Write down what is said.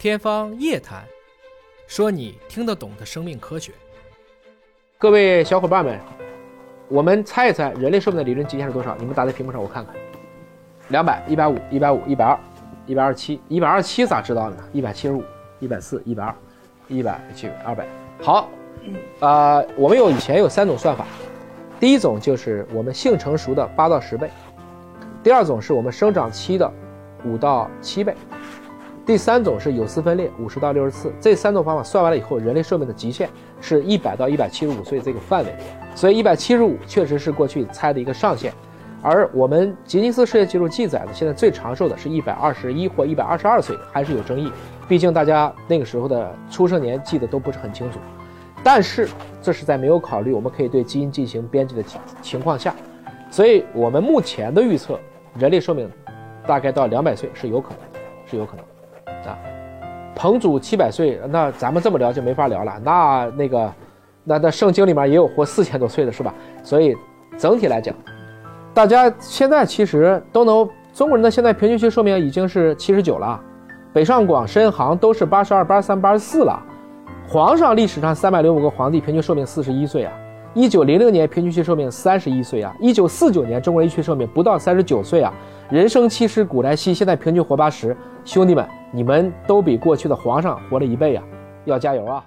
天方夜谭，说你听得懂的生命科学。各位小伙伴们，我们猜一猜人类寿命的理论极限是多少？你们打在屏幕上，我看看。两百、一百五、一百五、一百二、一百二十七、一百二十七咋知道的呢？一百七十五、一百四、一百二、一百七、二百。好，啊，我们有以前有三种算法，第一种就是我们性成熟的八到十倍，第二种是我们生长期的五到七倍。第三种是有丝分裂，五十到六十次。这三种方法算完了以后，人类寿命的极限是一百到一百七十五岁这个范围。所以一百七十五确实是过去猜的一个上限，而我们吉尼斯世界纪录记载的现在最长寿的是一百二十一或一百二十二岁，还是有争议。毕竟大家那个时候的出生年记得都不是很清楚。但是这是在没有考虑我们可以对基因进行编辑的情况下，所以我们目前的预测，人类寿命大概到两百岁是有可能的，是有可能。啊，彭祖七百岁，那咱们这么聊就没法聊了。那那个，那那圣经里面也有活四千多岁的，是吧？所以整体来讲，大家现在其实都能，中国人的现在平均期寿命已经是七十九了，北上广深杭都是八十二、八十三、八十四了。皇上历史上三百零五个皇帝平均寿命四十一岁啊，一九零零年平均期寿命三十一岁啊，一九四九年中国人预期寿命不到三十九岁啊。人生七十古来稀，现在平均活八十，兄弟们，你们都比过去的皇上活了一倍啊！要加油啊！